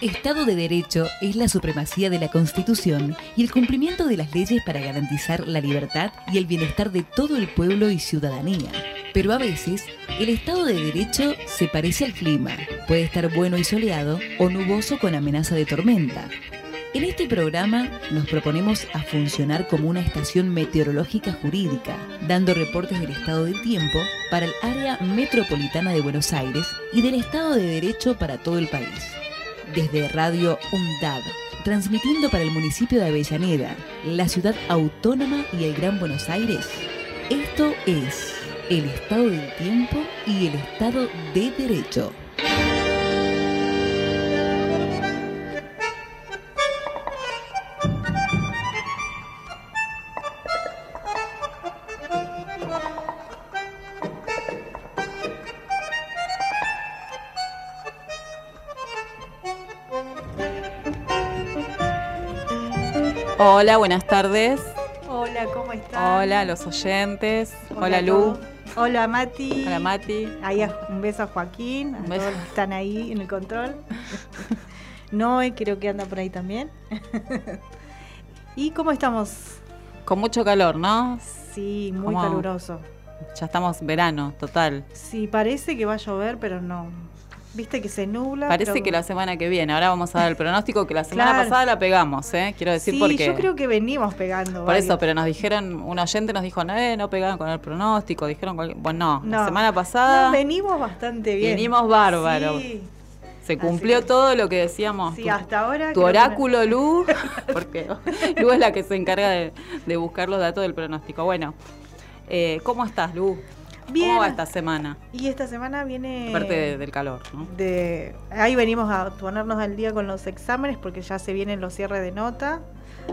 Estado de Derecho es la supremacía de la Constitución y el cumplimiento de las leyes para garantizar la libertad y el bienestar de todo el pueblo y ciudadanía. Pero a veces, el Estado de Derecho se parece al clima. Puede estar bueno y soleado o nuboso con amenaza de tormenta. En este programa nos proponemos a funcionar como una estación meteorológica jurídica, dando reportes del estado del tiempo para el área metropolitana de Buenos Aires y del Estado de Derecho para todo el país desde Radio UNDAB, transmitiendo para el municipio de Avellaneda, la ciudad autónoma y el Gran Buenos Aires. Esto es el estado del tiempo y el estado de derecho. Hola, buenas tardes. Hola, ¿cómo están? Hola, los oyentes. Hola, Lu. Hola, Mati. Hola, Mati. Ahí un beso a Joaquín, a todos los que están ahí en el control. Noé, creo que anda por ahí también. ¿Y cómo estamos? Con mucho calor, ¿no? Sí, muy caluroso. Ya estamos verano, total. Sí, parece que va a llover, pero no. Viste que se nubla. Parece que la semana que viene. Ahora vamos a dar el pronóstico que la semana pasada la pegamos, ¿eh? Quiero decir sí, porque. yo creo que venimos pegando. Por eso, pero nos dijeron, un oyente nos dijo, no, eh, no pegaban con el pronóstico. Dijeron, bueno, no, la semana pasada. No, venimos bastante bien. Venimos bárbaros. Se cumplió todo lo que decíamos. Sí, hasta ahora. Tu oráculo, Lu, porque Lu es la que se encarga de, buscar los datos del pronóstico. Bueno, eh, ¿cómo estás, Lu? ¿Cómo va esta semana? Y esta semana viene... Parte del calor, ¿no? De, ahí venimos a ponernos al día con los exámenes porque ya se vienen los cierres de nota.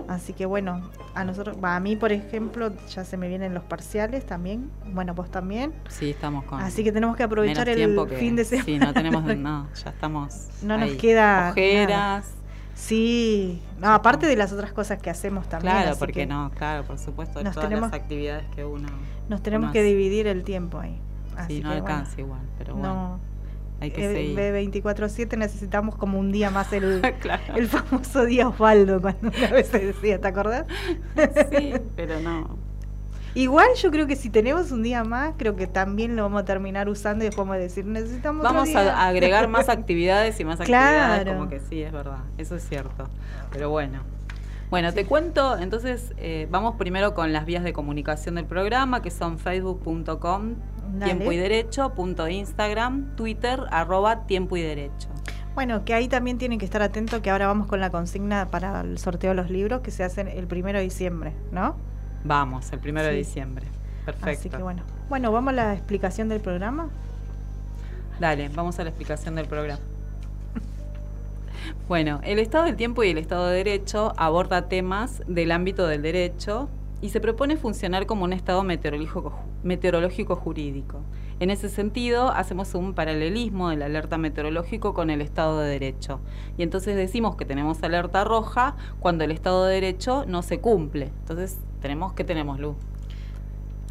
Así que bueno, a nosotros, a mí por ejemplo, ya se me vienen los parciales también. Bueno, pues también. Sí, estamos con. Así que tenemos que aprovechar el fin de semana. Sí, no tenemos, no, ya estamos. No nos queda. Ojeras. Sí, no, aparte de las otras cosas que hacemos también. Claro, porque no, claro, por supuesto, todas tenemos, las actividades que uno. Nos tenemos que dividir el tiempo ahí. sí, no alcanza igual, pero bueno. No, hay que seguir. De 24-7 necesitamos como un día más el, el famoso día Osvaldo, cuando una vez se decía, ¿te acordás? sí, pero no. Igual yo creo que si tenemos un día más, creo que también lo vamos a terminar usando y después vamos a decir, necesitamos Vamos a agregar más actividades y más actividades, como que sí, es verdad, eso es cierto. Pero bueno. Bueno, te cuento, entonces eh, vamos primero con las vías de comunicación del programa, que son facebook.com, tiempo y derecho, punto Instagram, Twitter, arroba tiempo y derecho. Bueno, que ahí también tienen que estar atentos que ahora vamos con la consigna para el sorteo de los libros que se hacen el primero de diciembre, ¿no? Vamos, el primero de diciembre. Perfecto. Así que bueno. Bueno, ¿vamos a la explicación del programa? Dale, vamos a la explicación del programa. Bueno, el Estado del Tiempo y el Estado de Derecho aborda temas del ámbito del derecho y se propone funcionar como un Estado meteorológico, meteorológico jurídico. En ese sentido, hacemos un paralelismo del alerta meteorológico con el Estado de Derecho. Y entonces decimos que tenemos alerta roja cuando el Estado de Derecho no se cumple. Entonces, tenemos ¿qué tenemos, Luz?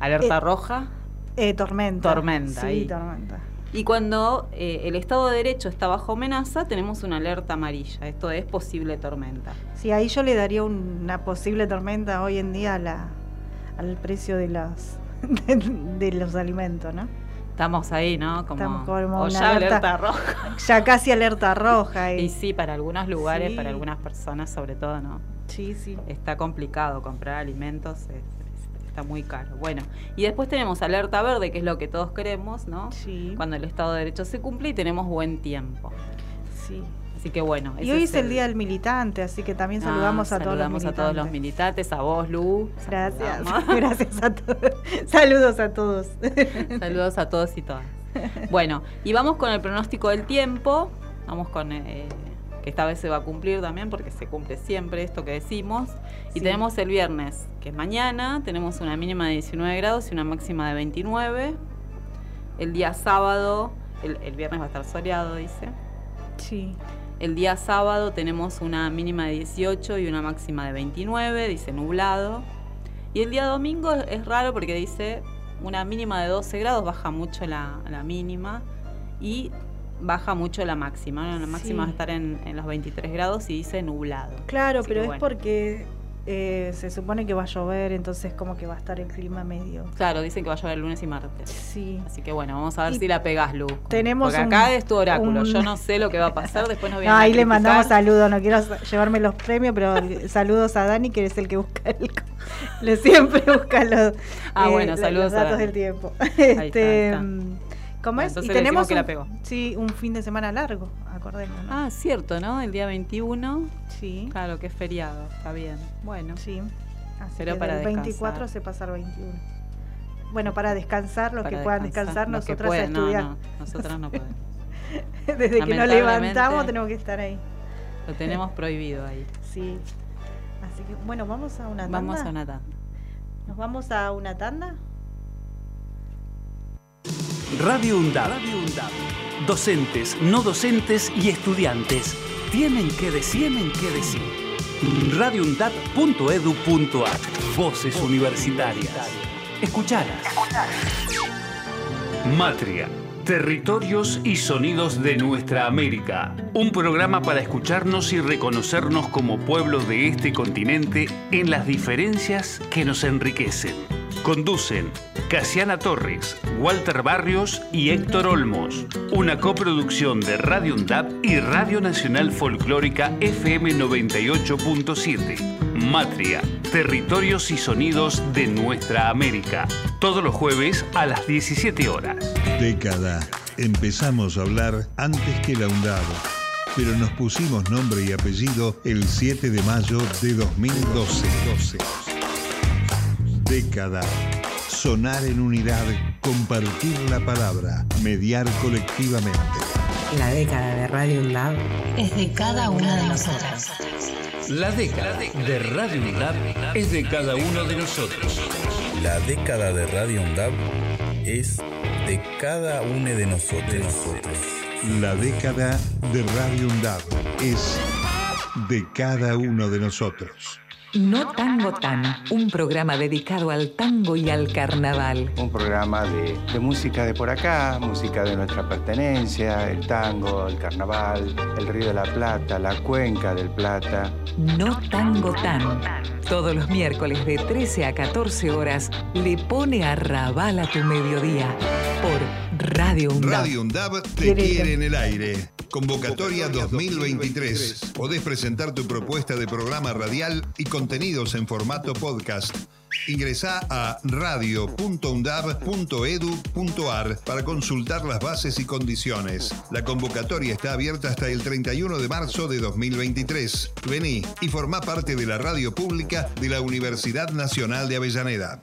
Alerta eh, roja. Eh, tormenta. Tormenta. Sí, tormenta. Y cuando eh, el Estado de Derecho está bajo amenaza, tenemos una alerta amarilla. Esto es posible tormenta. Sí, ahí yo le daría una posible tormenta hoy en día la, al precio de los, de, los alimentos, ¿no? Estamos ahí, ¿no? Como, Estamos como ya alerta, roja. Ya casi alerta roja. Y, sí, para algunos lugares, para algunas personas sobre todo, ¿no? Sí, sí. Está complicado comprar alimentos está muy caro. Bueno, y después tenemos alerta verde, que es lo que todos queremos, ¿no? Sí. Cuando el Estado de Derecho se cumple y tenemos buen tiempo. Sí. Así que bueno. Y hoy es el, Día del Militante, así que también ah, saludamos a todos los militantes. a todos los militantes, a vos, Lu. Gracias. Gracias a todos. Saludos a todos. Saludos a todos y todas. Bueno, y vamos con el pronóstico del tiempo. Vamos con eh, que esta vez se va a cumplir también porque se cumple siempre esto que decimos. Y tenemos el viernes, que es mañana, tenemos una mínima de 19 grados y una máxima de 29. El día sábado, el, viernes va a estar soleado, dice. Sí. El día sábado tenemos una mínima de 18 y una máxima de 29, dice nublado. Y el día domingo es raro porque dice una mínima de 12 grados, baja mucho la, la mínima. Y baja mucho la máxima. ¿no? La máxima va a estar en, en los 23 grados y dice nublado. Claro, Así pero es bueno. porque eh, se supone que va a llover, entonces como que va a estar el clima medio. Claro, dicen que va a llover el lunes y martes. Sí. Así que bueno, vamos a ver Y si la pegás, Lu. tenemos Porque un- acá es tu oráculo. un- Yo no sé lo que va a pasar, después nos No, vienen a ahí le mandamos saludos, no quiero llevarme los premios, pero saludos a Dani, que es el que busca el... Le siempre busca los, Ah, eh, bueno, los saludos a datos Dani. del tiempo. Este, ahí está. ¿Cómo Bueno, es? entonces Y tenemos la un- pegó. Sí, un fin de semana largo, acordemos. ¿no? Ah, cierto, ¿no? El día 21. sí, Claro, que es feriado. Está bien. Bueno. sí. Así Pero que para del 24 descansar. se pasa al 21. Bueno, para descansar, los para que puedan descansar, nosotras a pueden. No, estudiar. no, nosotras no podemos. Desde que nos levantamos tenemos que estar ahí. Lo tenemos prohibido ahí. Sí. Así que, bueno, vamos a una tanda. Vamos a una tanda. ¿Nos vamos a una tanda? Radio UNDAB. Docentes, no docentes y estudiantes tienen que decir, tienen que decir. radioundab.edu.ar Voces universitarias. Escuchalas. Matria. Territorios y sonidos de nuestra América. Un programa para escucharnos y reconocernos como pueblo de este continente en las diferencias que nos enriquecen. Conducen Casiana Torres, Walter Barrios y Héctor Olmos. Una coproducción de Radio UNDAP y Radio Nacional Folclórica FM 98.7. Matria, territorios y sonidos de nuestra América. Todos los jueves a las 17 horas. Década. Empezamos a hablar antes que la UNDAB, pero nos pusimos nombre y apellido el 7 de mayo de 2012. Década. Sonar en unidad, compartir la palabra, mediar colectivamente. La década de Radio UNDAB es de cada una de nosotras. La década de Radio UNDAP es de cada uno de nosotros. La década de Radio UNDAB es de cada uno de nosotros. La década de Radio UNDAB es de cada uno de nosotros. No Tango Tan, un programa dedicado al tango y al carnaval. Un programa de, de música de por acá, música de nuestra pertenencia, el tango, el carnaval, el Río de la Plata, la cuenca del Plata. No Tango Tan. Todos los miércoles de 13 a 14 horas le pone a rabal a tu mediodía por Radio UNDAB. Radio UNDAB te quiere en el aire. Convocatoria 2023. Podés presentar tu propuesta de programa radial y contenidos en formato podcast. Ingresá a radio.undab.edu.ar para consultar las bases y condiciones. La convocatoria está abierta hasta el 31 de marzo de 2023. Vení y formá parte de la radio pública de la Universidad Nacional de Avellaneda.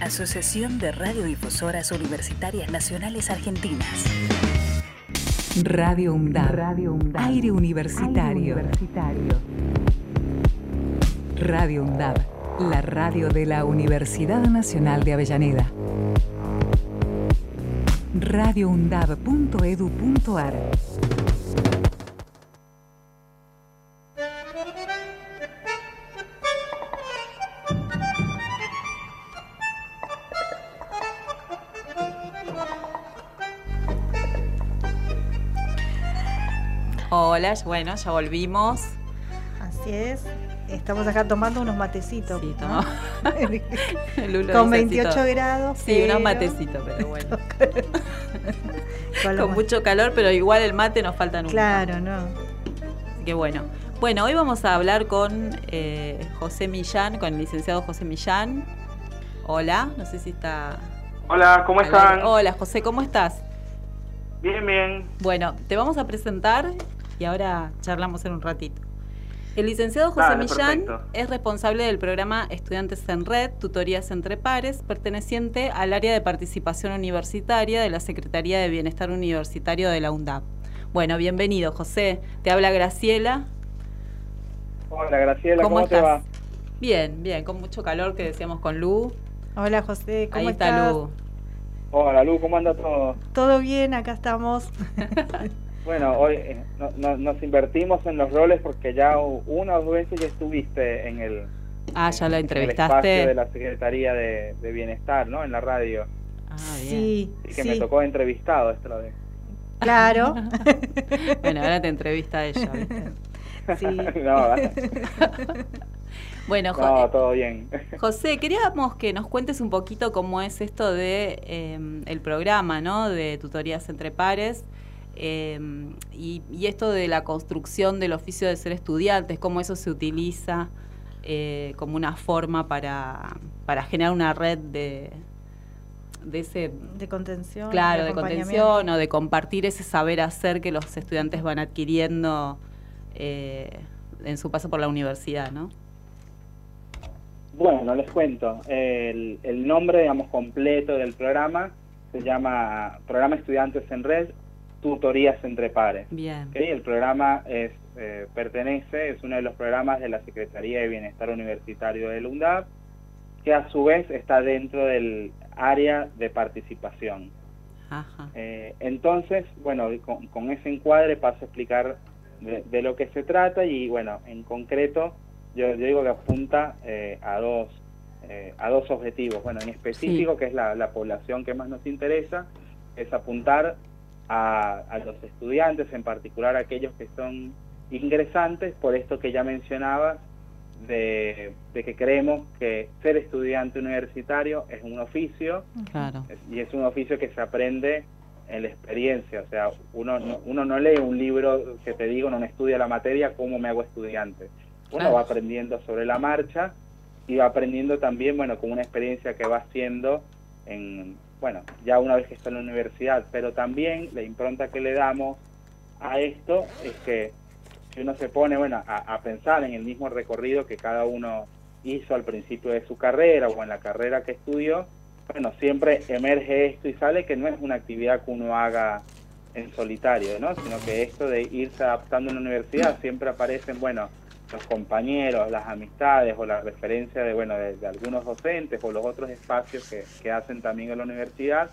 Asociación de Radiodifusoras Universitarias Nacionales Argentinas. Radio UNDAB. Radio UNDAB. Aire universitario. Aire universitario. Radio UNDAB. La radio de la Universidad Nacional de Avellaneda. radioundab.edu.ar Bueno, ya volvimos. Así es. Estamos acá tomando unos matecitos. Sí, ¿no? Lulo Con dice 28 así todo. grados. Sí, pero... unos matecitos, pero bueno. Con, Con mucho calor, pero igual el mate nos falta nunca. Claro, no. Así que bueno. Bueno, hoy vamos a hablar con eh, José Millán, con el licenciado José Millán. Hola, no sé si está. Hola, ¿cómo están? Hola, José, ¿cómo estás? Bien, bien. Bueno, te vamos a presentar y ahora charlamos en un ratito. El licenciado José Dale, Millán perfecto. es responsable del programa Estudiantes en Red, Tutorías entre Pares, perteneciente al área de participación universitaria de la Secretaría de Bienestar Universitario de la UNDAP. Bueno, bienvenido, José. Te habla Graciela. Hola Graciela, ¿cómo, te estás? va? Bien, bien, con mucho calor que decíamos con Lu. Hola José, ¿cómo Ahí está? Lu. Hola Lu, ¿cómo anda todo? Todo bien, acá estamos. Bueno, hoy eh, no- no- nos invertimos en los roles porque ya una o dos veces ya estuviste en el, Ah, ya la en el espacio entrevistaste. de la Secretaría de, de Bienestar, ¿no? En la radio. Ah, bien. Sí, Así que sí, me tocó entrevistado esta vez. claro. Bueno, ahora te entrevista ella, ¿viste? Sí. no, Bueno, Jo- no, todo bien. José, queríamos que nos cuentes un poquito cómo es esto de eh, el programa, ¿no? De tutorías entre pares eh, y, y esto de la construcción del oficio de ser estudiantes, cómo eso se utiliza eh, como una forma para, para generar una red de, de ese De contención. claro, de contención o de compartir ese saber hacer que los estudiantes van adquiriendo eh, en su paso por la universidad, ¿no? Bueno, les cuento. El, el nombre, digamos, completo del programa se llama Programa Estudiantes en Red, Tutorías entre Pares. Bien. El programa es, eh, pertenece, es uno de los programas de la Secretaría de Bienestar Universitario del UNDAP, que a su vez está dentro del área de participación. Ajá. Eh, entonces, bueno, con, con ese encuadre paso a explicar de, de lo que se trata y, bueno, en concreto, yo, yo digo que apunta eh, a dos eh, a dos objetivos. Bueno, en específico, que es la, la población que más nos interesa, es apuntar a, a los estudiantes, en particular aquellos que son ingresantes, por esto que ya mencionabas, de, de que creemos que ser estudiante universitario es un oficio Claro. y es un oficio que se aprende en la experiencia, o sea, uno no, uno no lee un libro que te digo, no estudia la materia, ¿cómo me hago estudiante? Uno Claro. va aprendiendo sobre la marcha y va aprendiendo también, bueno, con una experiencia que va haciendo en, bueno, ya una vez que está en la universidad, pero también la impronta que le damos a esto es que si uno se pone, bueno, a, a pensar en el mismo recorrido que cada uno hizo al principio de su carrera o en la carrera que estudió, bueno, siempre emerge esto y sale que no es una actividad que uno haga en solitario, ¿no? Sino que esto de irse adaptando en la universidad siempre aparecen, bueno, los compañeros, las amistades o la referencia de, bueno, de, algunos docentes o los otros espacios que, que hacen también en la universidad,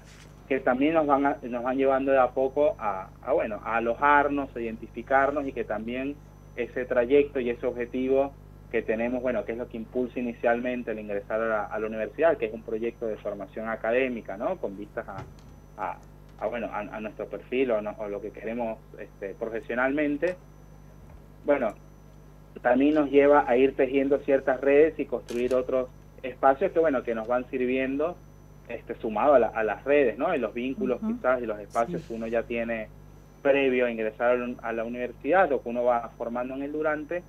que también nos van, a- nos van llevando de a poco a, bueno, a alojarnos, a identificarnos y que también ese trayecto y ese objetivo que tenemos, bueno, que es lo que impulsa inicialmente el ingresar a la, universidad, que es un proyecto de formación académica, ¿no? Con vistas a, bueno, a nuestro perfil o, no- o lo que queremos este, profesionalmente. Bueno, también nos lleva a ir tejiendo ciertas redes y construir otros espacios que, bueno, que nos van sirviendo este, sumado a, la- a las redes, ¿no? Y los vínculos quizás y los espacios que uno ya tiene previo a ingresar a la- universidad o que uno va formando en el durante,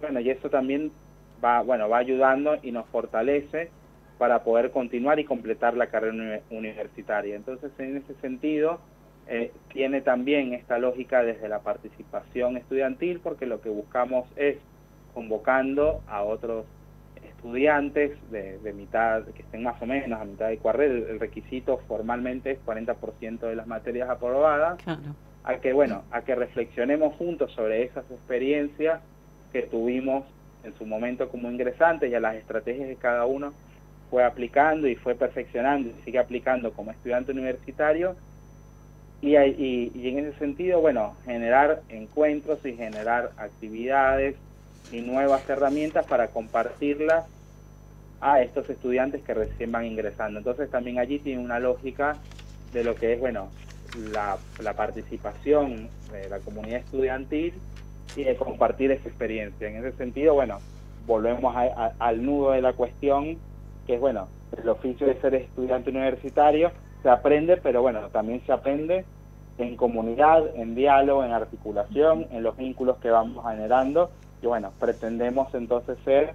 bueno, y eso también va, bueno, va ayudando y nos fortalece para poder continuar y completar la carrera uni- universitaria. Entonces, en ese sentido, eh, tiene también esta lógica desde la participación estudiantil, porque lo que buscamos es convocando a otros estudiantes de, de mitad, que estén más o menos a mitad de carrera, el, el requisito formalmente es 40% de las materias aprobadas, Claro. a que bueno, a que reflexionemos juntos sobre esas experiencias que tuvimos en su momento como ingresantes y a las estrategias que cada uno fue aplicando y fue perfeccionando y sigue aplicando como estudiante universitario. Y, y, y en ese sentido, bueno, generar encuentros y generar actividades y nuevas herramientas para compartirlas a estos estudiantes que recién van ingresando. Entonces también allí tiene una lógica de lo que es, bueno, la, participación de la comunidad estudiantil y de compartir esa experiencia. En ese sentido, bueno, volvemos a- al nudo de la cuestión, que es, bueno, el oficio de ser estudiante universitario se aprende, pero bueno, también se aprende en comunidad, en diálogo, en articulación, en los vínculos que vamos generando. Y bueno, pretendemos entonces ser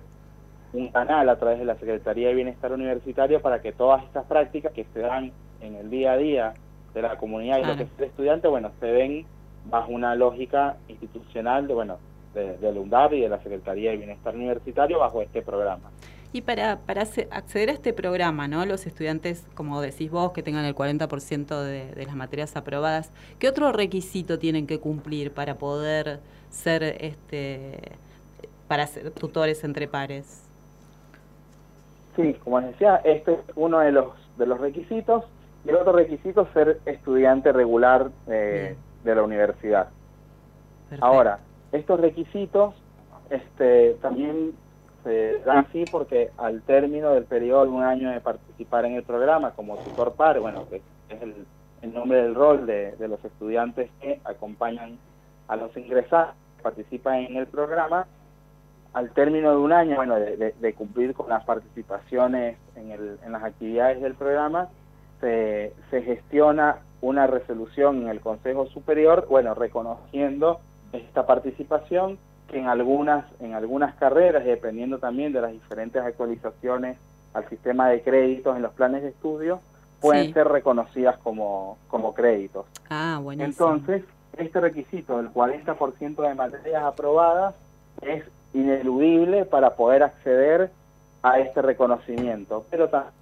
un canal a través de la Secretaría de Bienestar Universitario para que todas estas prácticas que se dan en el día a día de la comunidad y lo que es el estudiante, bueno, se den bajo una lógica institucional de, bueno, de, del UNDAB y de la Secretaría de Bienestar Universitario bajo este programa. Y para, para acceder a este programa, ¿no? los estudiantes, como decís vos, que tengan el 40% de, de las materias aprobadas, ¿qué otro requisito tienen que cumplir para poder ser este para ser tutores entre pares? Sí, como les decía, este es uno de los, de los requisitos. Y el otro requisito es ser estudiante regular eh, de la universidad. Ahora, estos requisitos este, también se dan así porque al término del periodo de un año de participar en el programa como tutor par, bueno, que es el, nombre del rol de, de, los estudiantes que acompañan a los ingresados, participan en el programa, al término de un año, bueno, de, de, cumplir con las participaciones en, el, en las actividades del programa, se, se, gestiona una resolución en el Consejo Superior, bueno, reconociendo esta participación que en algunas, en algunas carreras, dependiendo también de las diferentes actualizaciones al sistema de créditos en los planes de estudio, pueden sí. ser reconocidas como, como créditos. Ah, buenísimo. Entonces, este requisito del 40% de materias aprobadas es ineludible para poder acceder a este reconocimiento. Pero también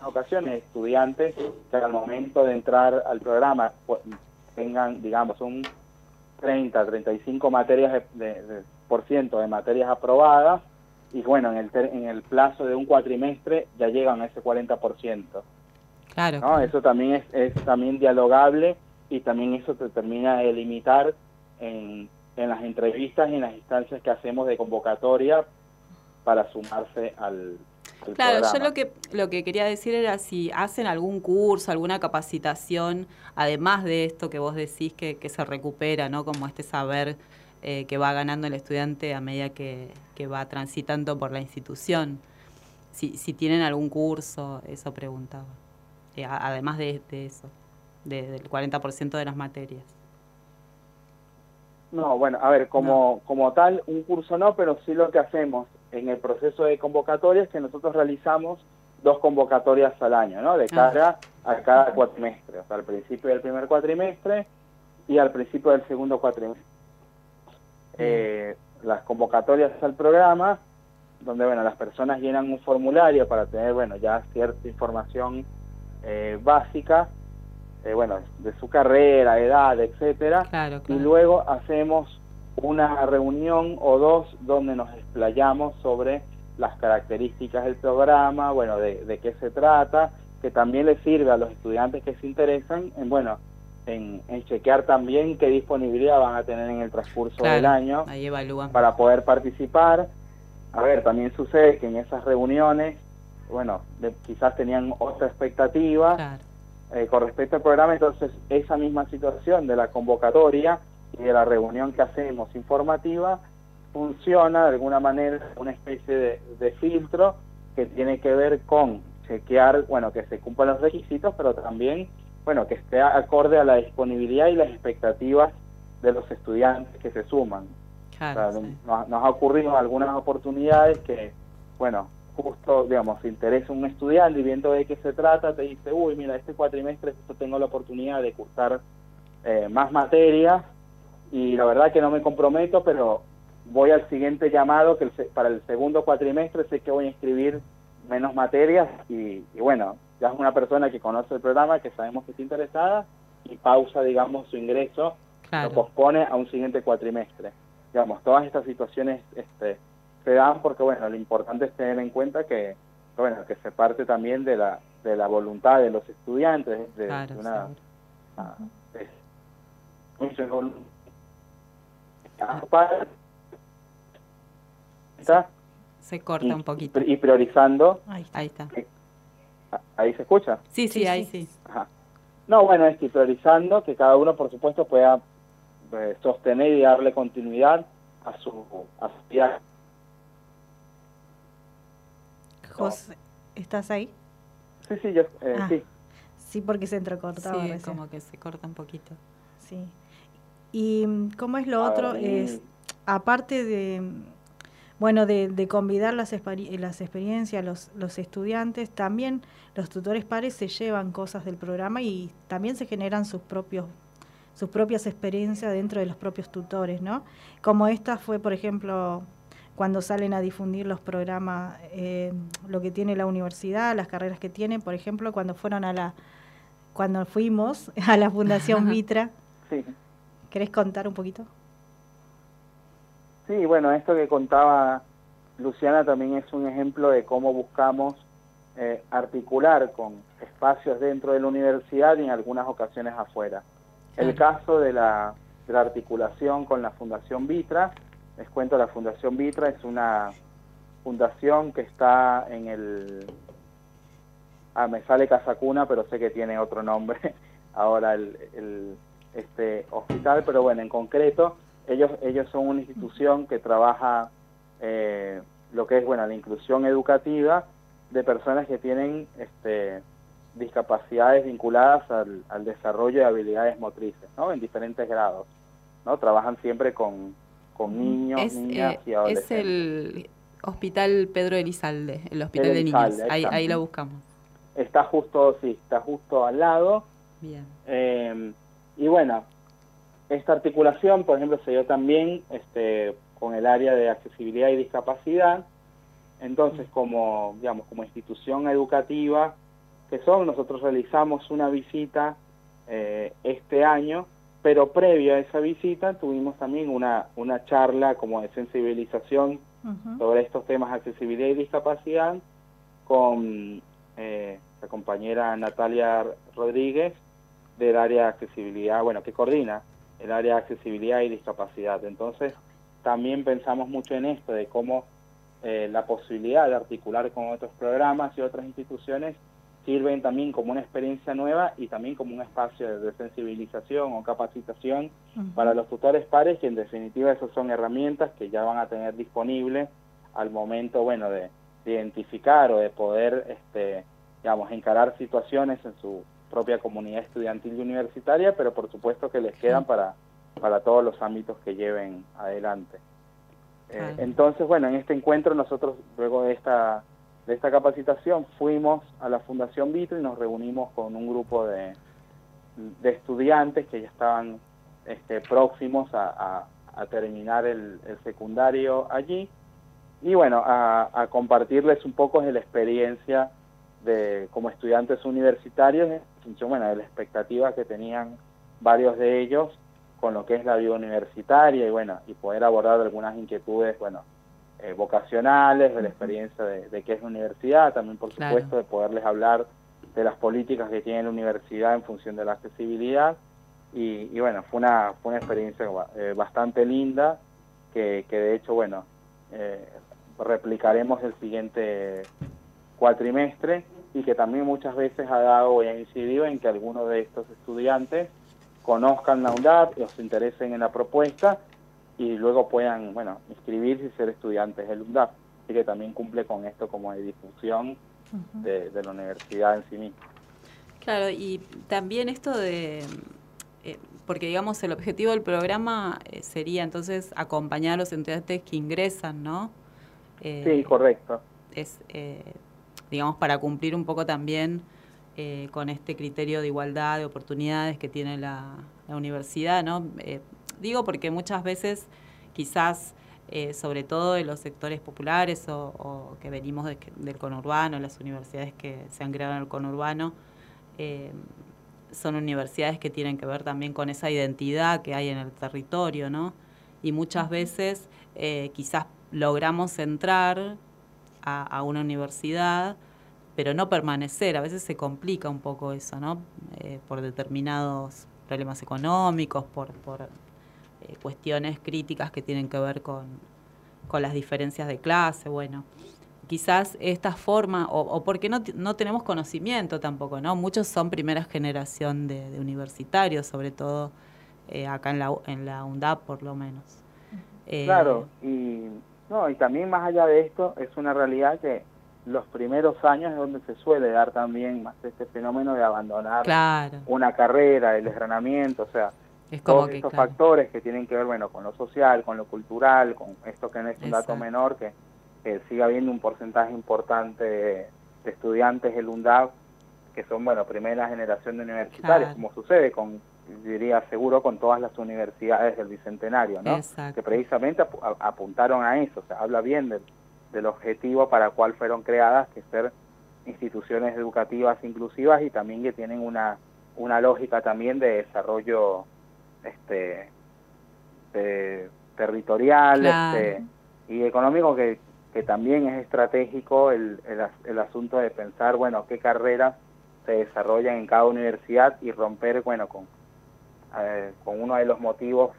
en ocasiones estudiantes que al momento de entrar al programa pues, tengan, digamos, un 30, 35 materias de, de, de, por ciento de materias aprobadas y bueno, en el, ter, en el plazo de un cuatrimestre ya llegan a ese 40%. Claro. ¿no? Eso también es, es también dialogable y también eso te termina de limitar en, en las entrevistas y en las instancias que hacemos de convocatoria para sumarse al, Claro, programa. yo lo que lo que quería decir era si hacen algún curso, alguna capacitación, además de esto que vos decís que, que se recupera, ¿no? Como este saber eh, que va ganando el estudiante a medida que, que va transitando por la institución. Si, si tienen algún curso, eso preguntaba. Eh, además de, de eso, de, del 40% de las materias. No, bueno, a ver, como, no. como tal, un curso no, pero sí lo que hacemos en el proceso de convocatoria es que nosotros realizamos dos convocatorias al año, ¿no? De cara ah. a cada cuatrimestre, o sea, al principio del primer cuatrimestre y al principio del segundo cuatrimestre. Eh, las convocatorias al programa, donde, bueno, las personas llenan un formulario para tener, bueno, ya cierta información eh, básica, eh, bueno, de su carrera, edad, etcétera, claro, claro. y luego hacemos una reunión o dos donde nos explayamos sobre las características del programa, bueno, de, de, qué se trata, que también le sirve a los estudiantes que se interesan en, bueno, en, en chequear también qué disponibilidad van a tener en el transcurso claro, del año ahí para poder participar. A ver, también sucede que en esas reuniones, bueno, de, quizás tenían otra expectativa claro. eh, con respecto al programa, entonces esa misma situación de la convocatoria y de la reunión que hacemos informativa funciona de alguna manera una especie de, de, filtro que tiene que ver con chequear, bueno, que se cumplan los requisitos, pero también, bueno, que esté acorde a la disponibilidad y las expectativas de los estudiantes que se suman. Claro, o sea, sí. nos, nos, ha ocurrido en algunas oportunidades que, bueno, justo, digamos, se interesa un estudiante y viendo de qué se trata, te dice, uy, mira, este cuatrimestre tengo la oportunidad de cursar eh, más materias y la verdad que no me comprometo, pero voy al siguiente llamado, que el, para el segundo cuatrimestre sé que voy a inscribir menos materias y, y, bueno, ya es una persona que conoce el programa, que sabemos que está interesada y pausa, digamos, su ingreso, claro. lo pospone a un siguiente cuatrimestre. Digamos, todas estas situaciones este, se dan porque, bueno, lo importante es tener en cuenta que, bueno, que se parte también de la, de la voluntad de los estudiantes, de, claro, de una... ¿Está? Se corta y, un poquito. Y priorizando. Ahí está. Ahí, está. ¿Ahí se escucha? Sí, sí, sí ahí sí. Ajá. No, bueno, es que priorizando que cada uno, por supuesto, pueda eh, sostener y darle continuidad a su, a su viaje. José, ¿estás ahí? Sí, sí, yo, eh, ah. sí. Sí, porque se entrecortaba. Sí, como que se corta un poquito. Sí. ¿Y cómo es lo a otro? Ver, es aparte de bueno, de, de convidar las, las experiencias, los, los estudiantes, también los tutores pares se llevan cosas del programa y también se generan sus propios sus propias experiencias dentro de los propios tutores, ¿no? Como esta fue, por ejemplo, cuando salen a difundir los programas, eh, lo que tiene la universidad, las carreras que tiene, por ejemplo, cuando fueron a la, cuando fuimos a la Fundación Vitra. Sí. ¿Querés contar un poquito? Sí, bueno, esto que contaba Luciana también es un ejemplo de cómo buscamos eh, articular con espacios dentro de la universidad y en algunas ocasiones afuera. El caso de la, de la articulación con la Fundación Vitra, les cuento, la Fundación Vitra es una fundación que está en el... Ah, me sale Casacuna, pero sé que tiene otro nombre ahora el, el, este hospital, pero bueno, en concreto, ellos, ellos son una institución que trabaja eh, lo que es, bueno, la inclusión educativa de personas que tienen este, discapacidades vinculadas al, al desarrollo de habilidades motrices, ¿no? En diferentes grados, ¿no? Trabajan siempre con, con niños, Es, niñas eh, y adolescentes. es el Hospital Pedro Elizalde, el Hospital de Elizalde, Niños. Ahí, ahí lo buscamos. Está justo, sí, está justo al lado. Bien. Eh, y bueno, esta articulación, por ejemplo, se dio también este, con el área de accesibilidad y discapacidad. Entonces, como, digamos, como institución educativa que son, nosotros realizamos una visita eh, este año, pero previo a esa visita tuvimos también una, una charla como de sensibilización sobre estos temas de accesibilidad y discapacidad con eh, la compañera Natalia Rodríguez del área de accesibilidad, bueno, que coordina el área de accesibilidad y discapacidad. Entonces, también pensamos mucho en esto, de cómo eh, la posibilidad de articular con otros programas y otras instituciones sirven también como una experiencia nueva y también como un espacio de, sensibilización o capacitación para los tutores pares, que en definitiva esas son herramientas que ya van a tener disponibles al momento, bueno, de, de identificar o de poder, este, digamos, encarar situaciones en su propia comunidad estudiantil y universitaria, pero por supuesto que les quedan para, para todos los ámbitos que lleven adelante. Eh, entonces, bueno, en este encuentro nosotros, luego de esta, de esta capacitación, fuimos a la Fundación Vito y nos reunimos con un grupo de, de estudiantes que ya estaban este, próximos a, a- a terminar el, el secundario allí. Y bueno, a, a compartirles un poco de la experiencia de como estudiantes universitarios función bueno, de la expectativa que tenían varios de ellos con lo que es la vida universitaria y bueno, y poder abordar algunas inquietudes, bueno, eh, vocacionales, de la experiencia de, de qué es la universidad, también por Claro. supuesto de poderles hablar de las políticas que tiene la universidad en función de la accesibilidad. Y, y bueno, fue una, fue una experiencia eh, bastante linda que, que de hecho, bueno, eh, replicaremos el siguiente cuatrimestre y que también muchas veces ha dado y ha incidido en que algunos de estos estudiantes conozcan la UNDAP, los interesen en la propuesta y luego puedan, bueno, inscribirse y ser estudiantes del UNDAP. Así que también cumple con esto como de difusión de, de la universidad en sí misma. Claro, y también esto de, eh, porque digamos el objetivo del programa eh, sería entonces acompañar a los estudiantes que ingresan, ¿no? Eh, Sí, correcto. Es, eh, digamos, para cumplir un poco también eh, con este criterio de igualdad de oportunidades que tiene la, la universidad, ¿no? Eh, digo porque muchas veces quizás, eh, sobre todo en los sectores populares o, o que venimos de- del conurbano, las universidades que se han creado en el conurbano, eh, son universidades que tienen que ver también con esa identidad que hay en el territorio, ¿no? Y muchas veces eh, quizás logramos entrar a, a una universidad, pero no permanecer. A veces se complica un poco eso, ¿no? Eh, por determinados problemas económicos, por, por eh, cuestiones críticas que tienen que ver con, con las diferencias de clase, bueno. Quizás esta forma, o, o porque no, no tenemos conocimiento tampoco, ¿no? Muchos son primera generación de, de universitarios, sobre todo eh, acá en la, en la UNDAP por lo menos. Claro, y, no, y también más allá de esto, es una realidad que los primeros años es donde se suele dar también más este fenómeno de abandonar Claro. una carrera, el desgranamiento, o sea, Es como todos que, estos claro. factores que tienen que ver, bueno, con lo social, con lo cultural, con esto que no es un dato menor, que, que sigue habiendo un porcentaje importante de, de estudiantes del UNDAV que son, bueno, primera generación de universitarios, Claro. como sucede con, diría seguro con todas las universidades del Bicentenario, ¿no? Que precisamente apuntaron a eso, o sea, habla bien del, del objetivo para cual fueron creadas, que ser instituciones educativas inclusivas y también que tienen una, una lógica también de desarrollo este territorial este, y económico que, que también es estratégico el, el, el asunto de pensar, bueno, qué carreras se desarrollan en cada universidad y romper, bueno, con, eh, con uno de los motivos,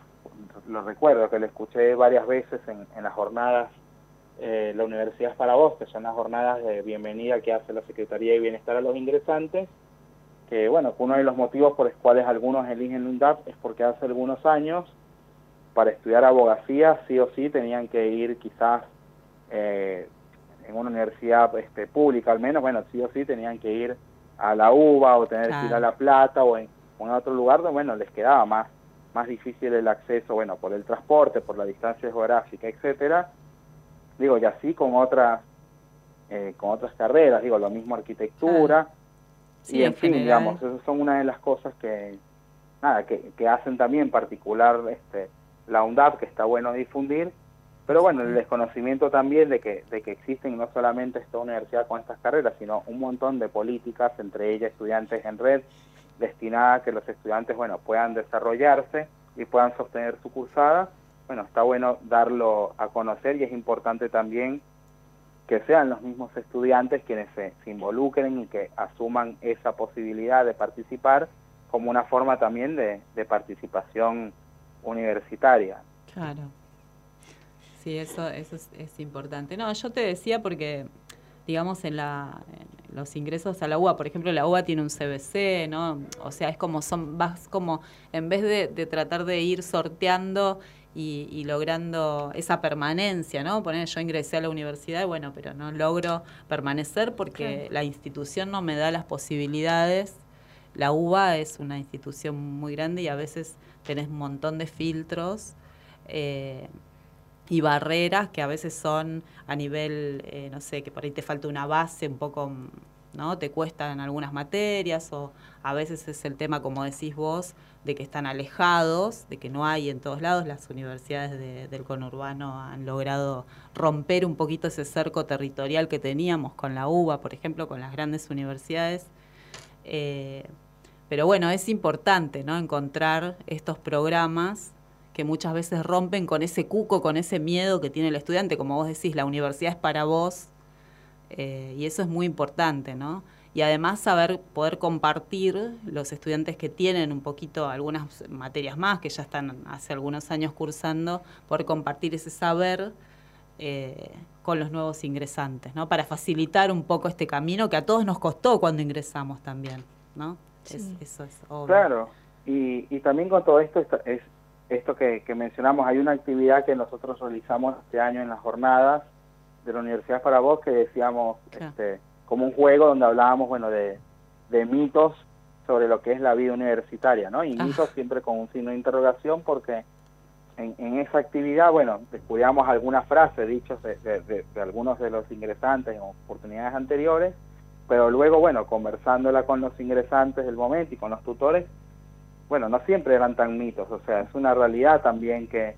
lo recuerdo que lo escuché varias veces en, en las jornadas eh, La Universidad es para vos, que son las jornadas de bienvenida que hace la Secretaría de Bienestar a los ingresantes, que bueno, uno de los motivos por los cuales algunos eligen UNDAP es porque hace algunos años para estudiar abogacía sí o sí tenían que ir quizás eh, en una universidad este, pública al menos, bueno, sí o sí tenían que ir a la UBA o tener que ir a La Plata o en, en otro lugar, bueno, les quedaba más, más difícil el acceso, bueno, por el transporte, por la distancia geográfica, etcétera, digo, y así con otras, eh, con otras carreras, digo, lo mismo arquitectura, y en, fin, digamos, esas son una de las cosas que, nada, que, que hacen también particular este, la UNDAP, que está bueno difundir, pero bueno, el desconocimiento también de que, de que existen no solamente esta universidad con estas carreras, sino un montón de políticas, entre ellas estudiantes en red, destinadas a que los estudiantes, bueno, puedan desarrollarse y puedan sostener su cursada bueno, está bueno darlo a conocer y es importante también que sean los mismos estudiantes quienes se, involucren y que asuman esa posibilidad de participar como una forma también de, participación universitaria. Claro. Sí, eso, eso es, importante. No, yo te decía porque, digamos, en, la, los ingresos a la UA, por ejemplo, la UA tiene un CBC, ¿no? O sea, es como son, vas como, en vez de, de tratar de ir sorteando y, logrando esa permanencia, ¿no? Poner, yo ingresé a la universidad, bueno, pero no logro permanecer porque la institución no me da las posibilidades. La UBA es una institución muy grande y a veces tenés un montón de filtros eh, y barreras que a veces son a nivel, eh, no sé, que por ahí te falta una base un poco ¿no? Te cuestan algunas materias o a veces es el tema, como decís vos, de que están alejados, de que no hay en todos lados. Las universidades del conurbano han logrado romper un poquito ese cerco territorial que teníamos con la UBA, por ejemplo, con las grandes universidades. Eh, pero bueno, es importante ¿no? encontrar estos programas que muchas veces rompen con ese cuco, con ese miedo que tiene el estudiante. Como vos decís, la universidad es para vos eh, y eso es muy importante, ¿no? y además saber poder compartir los estudiantes que tienen un poquito algunas materias más, que ya están hace algunos años cursando, poder compartir ese saber eh, con los nuevos ingresantes, ¿no? Para facilitar un poco este camino que a todos nos costó cuando ingresamos también, ¿no? eso es obvio. Claro, y, y también con todo esto es esto que, mencionamos, hay una actividad que nosotros realizamos este año en las jornadas de la Universidad para Vos que decíamos, este, como un juego donde hablábamos, bueno, de, mitos sobre lo que es la vida universitaria, ¿no? Y ah. mitos siempre con un signo de interrogación porque en, esa actividad, bueno, estudiamos algunas frases dichas de, algunos de los ingresantes en oportunidades anteriores, pero luego, bueno, conversándola con los ingresantes del momento y con los tutores, bueno, no siempre eran tan mitos, o sea, es una realidad también que,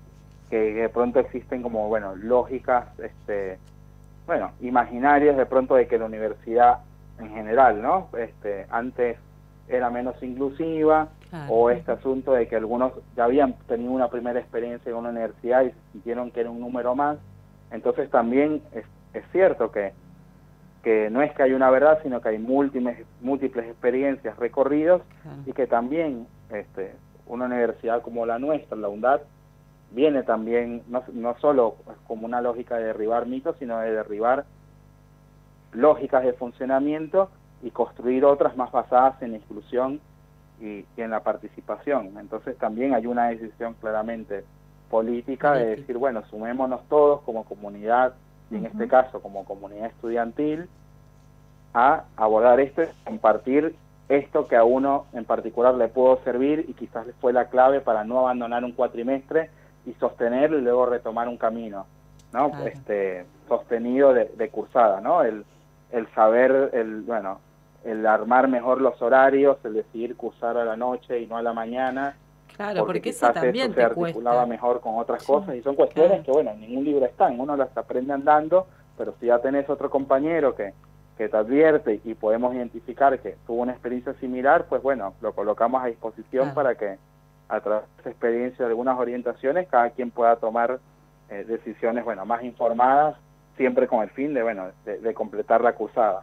que de pronto existen como, bueno, lógicas, este, bueno, imaginarios de pronto de que la universidad en general, ¿no? Este, antes era menos inclusiva o este asunto de que algunos ya habían tenido una primera experiencia en una universidad y sintieron que era un número más. Entonces también es, es cierto que, que no es que hay una verdad, sino que hay múltiples, múltiples experiencias, recorridos y que también este, una universidad como la nuestra, la UNDAD, viene también no, no solo como una lógica de derribar mitos, sino de derribar lógicas de funcionamiento y construir otras más basadas en la inclusión y, en la participación. Entonces también hay una decisión claramente política de decir, bueno, sumémonos todos como comunidad, y en este caso como comunidad estudiantil, a abordar esto, compartir esto que a uno en particular le pudo servir y quizás fue la clave para no abandonar un cuatrimestre y sostener y luego retomar un camino, ¿no? Este, sostenido de, cursada, ¿no? El, el saber, el, bueno, el armar mejor los horarios, el decidir cursar a la noche y no a la mañana. Claro, porque, eso también se articulaba mejor con otras cosas y son cuestiones que, bueno, en ningún libro están, uno las aprende andando, pero si ya tenés otro compañero que, que te advierte y podemos identificar que tuvo una experiencia similar, pues bueno, lo colocamos a disposición para que a través de esa experiencia de algunas orientaciones cada quien pueda tomar eh, decisiones, bueno, más informadas, siempre con el fin de, bueno, de, completar la cursada.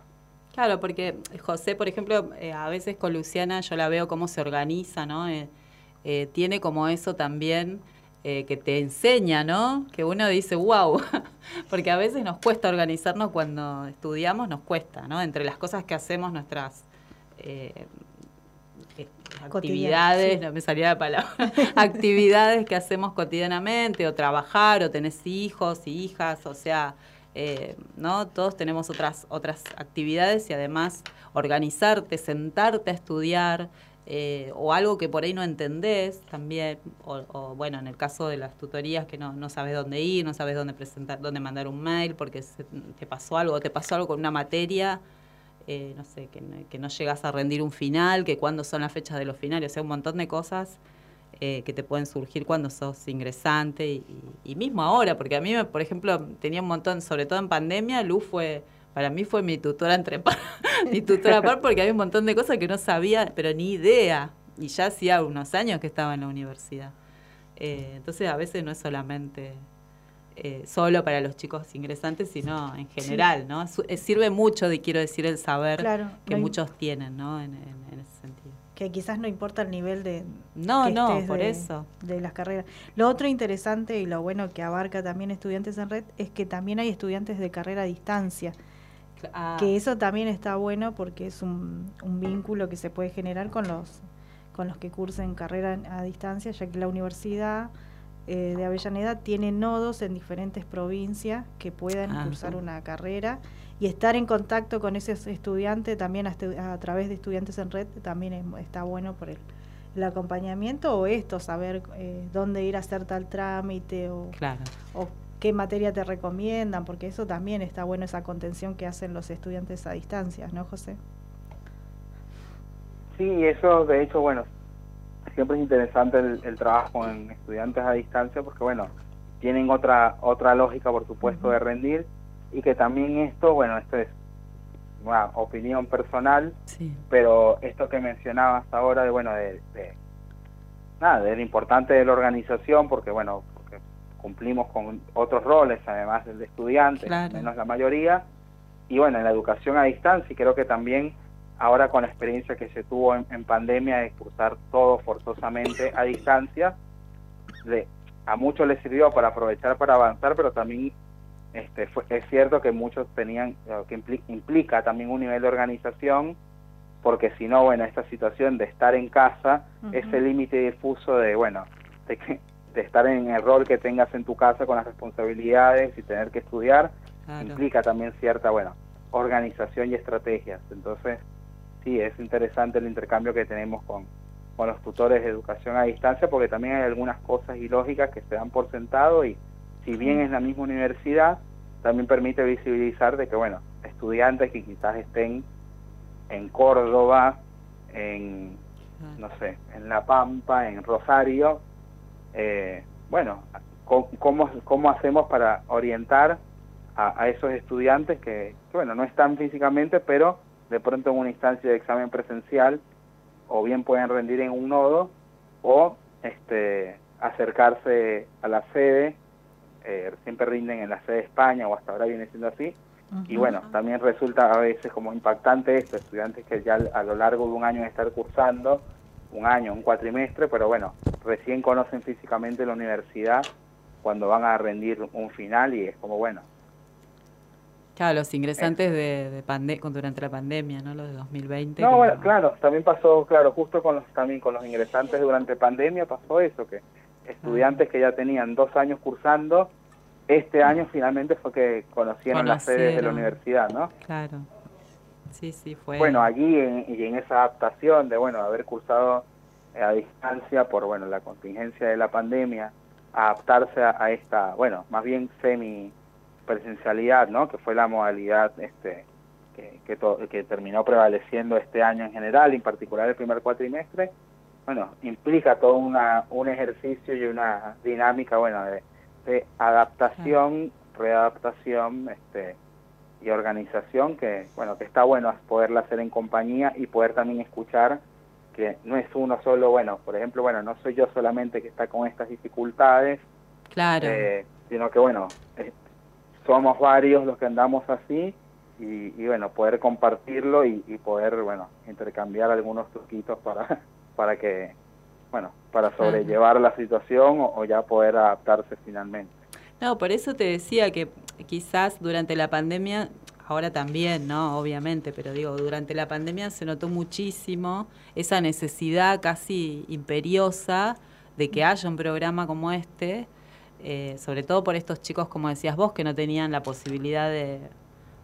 Claro, porque José, por ejemplo, eh, a veces con Luciana yo la veo cómo se organiza, ¿no? Eh, tiene como eso también eh, que te enseña, ¿no? Que uno dice, wow, porque a veces nos cuesta organizarnos cuando estudiamos, nos cuesta, ¿no? Entre las cosas que hacemos, nuestras eh, actividades, no me salía la palabra, actividades que hacemos cotidianamente, o trabajar, o tenés hijos y hijas, o sea, ¿no? Todos tenemos otras, otras actividades y además organizarte, sentarte a estudiar, eh, o algo que por ahí no entendés también, o, bueno, en el caso de las tutorías que no, no sabes dónde ir, no sabes dónde presentar, dónde mandar un mail porque te pasó algo, te pasó algo con una materia, eh, no sé, que, no llegas a rendir un final, que cuándo son las fechas de los finales, o sea, un montón de cosas eh, que te pueden surgir cuando sos ingresante y, y, mismo ahora, porque a mí, por ejemplo, tenía un montón, sobre todo en pandemia, Luz fue para mí fue mi tutora entre par, mi tutora par porque había un montón de cosas que no sabía, pero ni idea. Y ya hacía unos años que estaba en la universidad. Eh, entonces a veces no es solamente eh, solo para los chicos ingresantes, sino en general, ¿no? Eh, sirve mucho, de, quiero decir, el saber que muchos tienen, ¿no? En, ese sentido. Que quizás no importa el nivel de... No, no, por eso. De las carreras. Lo otro interesante y lo bueno que abarca también estudiantes en red es que también hay estudiantes de carrera a distancia Ah. Que eso también está bueno porque es un, un, vínculo que se puede generar con los, con los que cursen carrera a distancia, ya que la universidad eh, de Avellaneda tiene nodos en diferentes provincias que puedan ah, cursar una carrera y estar en contacto con ese estudiante también a, través de estudiantes en red también está bueno por el, el acompañamiento o esto, saber eh, dónde ir a hacer tal trámite o, claro. o qué materia te recomiendan, porque eso también está bueno, esa contención que hacen los estudiantes a distancia, ¿no, José? Sí, eso de hecho, bueno, siempre es interesante el, trabajo en estudiantes a distancia porque, bueno, tienen otra otra lógica, por supuesto, de rendir y que también esto, bueno, esto es una opinión personal, pero esto que mencionabas ahora de, bueno, de, de nada, de lo importante de la organización, porque, bueno, cumplimos con otros roles, además del de estudiante, menos la mayoría, y bueno, en la educación a distancia, y creo que también ahora con la experiencia que se tuvo en, pandemia de cursar todo forzosamente a distancia, de, a muchos les sirvió para aprovechar para avanzar, pero también este, es cierto que muchos tenían, que implica, también un nivel de organización, porque si no, bueno, esta situación de estar en casa, ese límite difuso de, bueno, de que de estar en el rol que tengas en tu casa con las responsabilidades y tener que estudiar, implica también cierta, bueno, organización y estrategias. Entonces, sí, es interesante el intercambio que tenemos con, con los tutores de educación a distancia, porque también hay algunas cosas ilógicas que se dan por sentado y si bien es la misma universidad, también permite visibilizar de que, bueno, estudiantes que quizás estén en Córdoba, en, no sé, en La Pampa, en Rosario, eh, bueno, cómo, cómo hacemos para orientar a, esos estudiantes que, bueno, no están físicamente, pero de pronto en una instancia de examen presencial, o bien pueden rendir en un nodo, o este, acercarse a la sede, eh, siempre rinden en la sede de España, o hasta ahora viene siendo así, y bueno, también resulta a veces como impactante esto, estudiantes que ya a lo largo de un año de estar cursando, un año, un cuatrimestre, pero bueno, recién conocen físicamente la universidad cuando van a rendir un final y es como bueno. Claro, los ingresantes de, de durante la pandemia, ¿no? Los de 2020. No, bueno, claro, también pasó, claro, justo con los también con los ingresantes durante pandemia pasó eso, que estudiantes que ya tenían dos años cursando, este año finalmente fue que conocieron, las sedes de la universidad, ¿no? Claro. Sí, sí, fue. Bueno, allí en, y en esa adaptación de, bueno, haber cursado a distancia por, bueno, la contingencia de la pandemia, adaptarse a, esta, bueno, más bien semi presencialidad, ¿no? Que fue la modalidad este que, que, que terminó prevaleciendo este año en general, en particular el primer cuatrimestre, bueno, implica todo una, un ejercicio y una dinámica, bueno, de, de adaptación, readaptación, este, y organización que, bueno, que está bueno poderla hacer en compañía y poder también escuchar que no es uno solo, bueno, por ejemplo, bueno, no soy yo solamente que está con estas dificultades, Claro. eh, sino que, bueno, eh, somos varios los que andamos así y, y, bueno, poder compartirlo y, y poder, bueno, intercambiar algunos truquitos para, para que, bueno, para sobrellevar la situación o, o ya poder adaptarse finalmente. No, por eso te decía que quizás durante la pandemia, ahora también, ¿no? Obviamente, pero digo, durante la pandemia se notó muchísimo esa necesidad casi imperiosa de que haya un programa como este, eh, sobre todo por estos chicos, como decías vos, que no tenían la posibilidad de,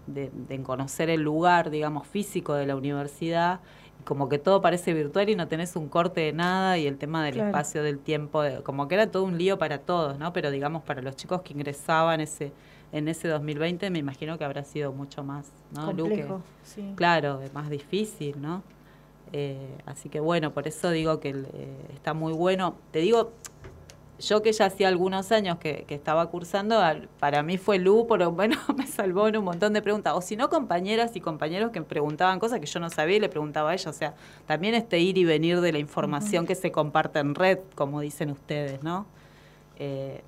de, de conocer el lugar, digamos, físico de la universidad. Como que todo parece virtual y no tenés un corte de nada y el tema del Claro. espacio, del tiempo, de- como que era todo un lío para todos, ¿no? Pero digamos, para los chicos que ingresaban ese en ese 2020 me imagino que habrá sido mucho más, ¿no? Complejo, sí. Claro, más difícil, ¿no? Eh, así que bueno, por eso digo que eh, está muy bueno. Te digo, yo que ya hacía algunos años que, que estaba cursando, al- para mí fue Lu, por lo menos me salvó en un montón de preguntas. O si no, compañeras y compañeros que me preguntaban cosas que yo no sabía y le preguntaba a ella. O sea, también este ir y venir de la información que se comparte en red, como dicen ustedes, ¿no? Eh,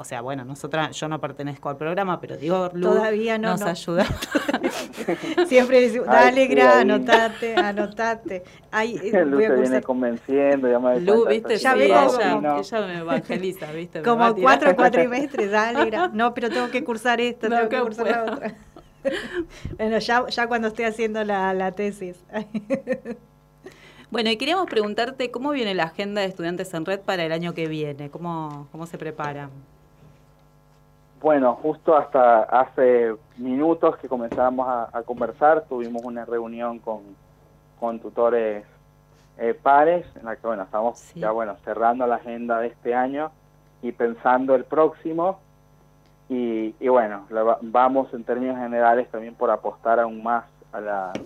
o sea, bueno, nosotras, yo no pertenezco al programa, pero digo, Lu Todavía no, nos no. ayuda. Siempre decimos, Ay, dale, sí, gra, anotate, anotate. Ay, eh, Lu voy a se viene convenciendo, ya me Lu, viste, Ya sí, ella, ¿no? ella me evangeliza, viste. como cuatro cuatrimestres, dale, gra. No, pero tengo que cursar esto, No, tengo que cursar la otra. bueno, ya, ya cuando esté haciendo la, la tesis. Bueno, y queríamos preguntarte cómo viene la agenda de estudiantes en red para el año que viene, cómo, cómo se preparan. Bueno, justo hasta hace minutos que comenzamos a, a conversar, tuvimos una reunión con, con tutores eh, pares, en la que bueno, estamos ya bueno cerrando la agenda de este año y pensando el próximo. Y, y bueno, la va- vamos en términos generales también por apostar aún más a la,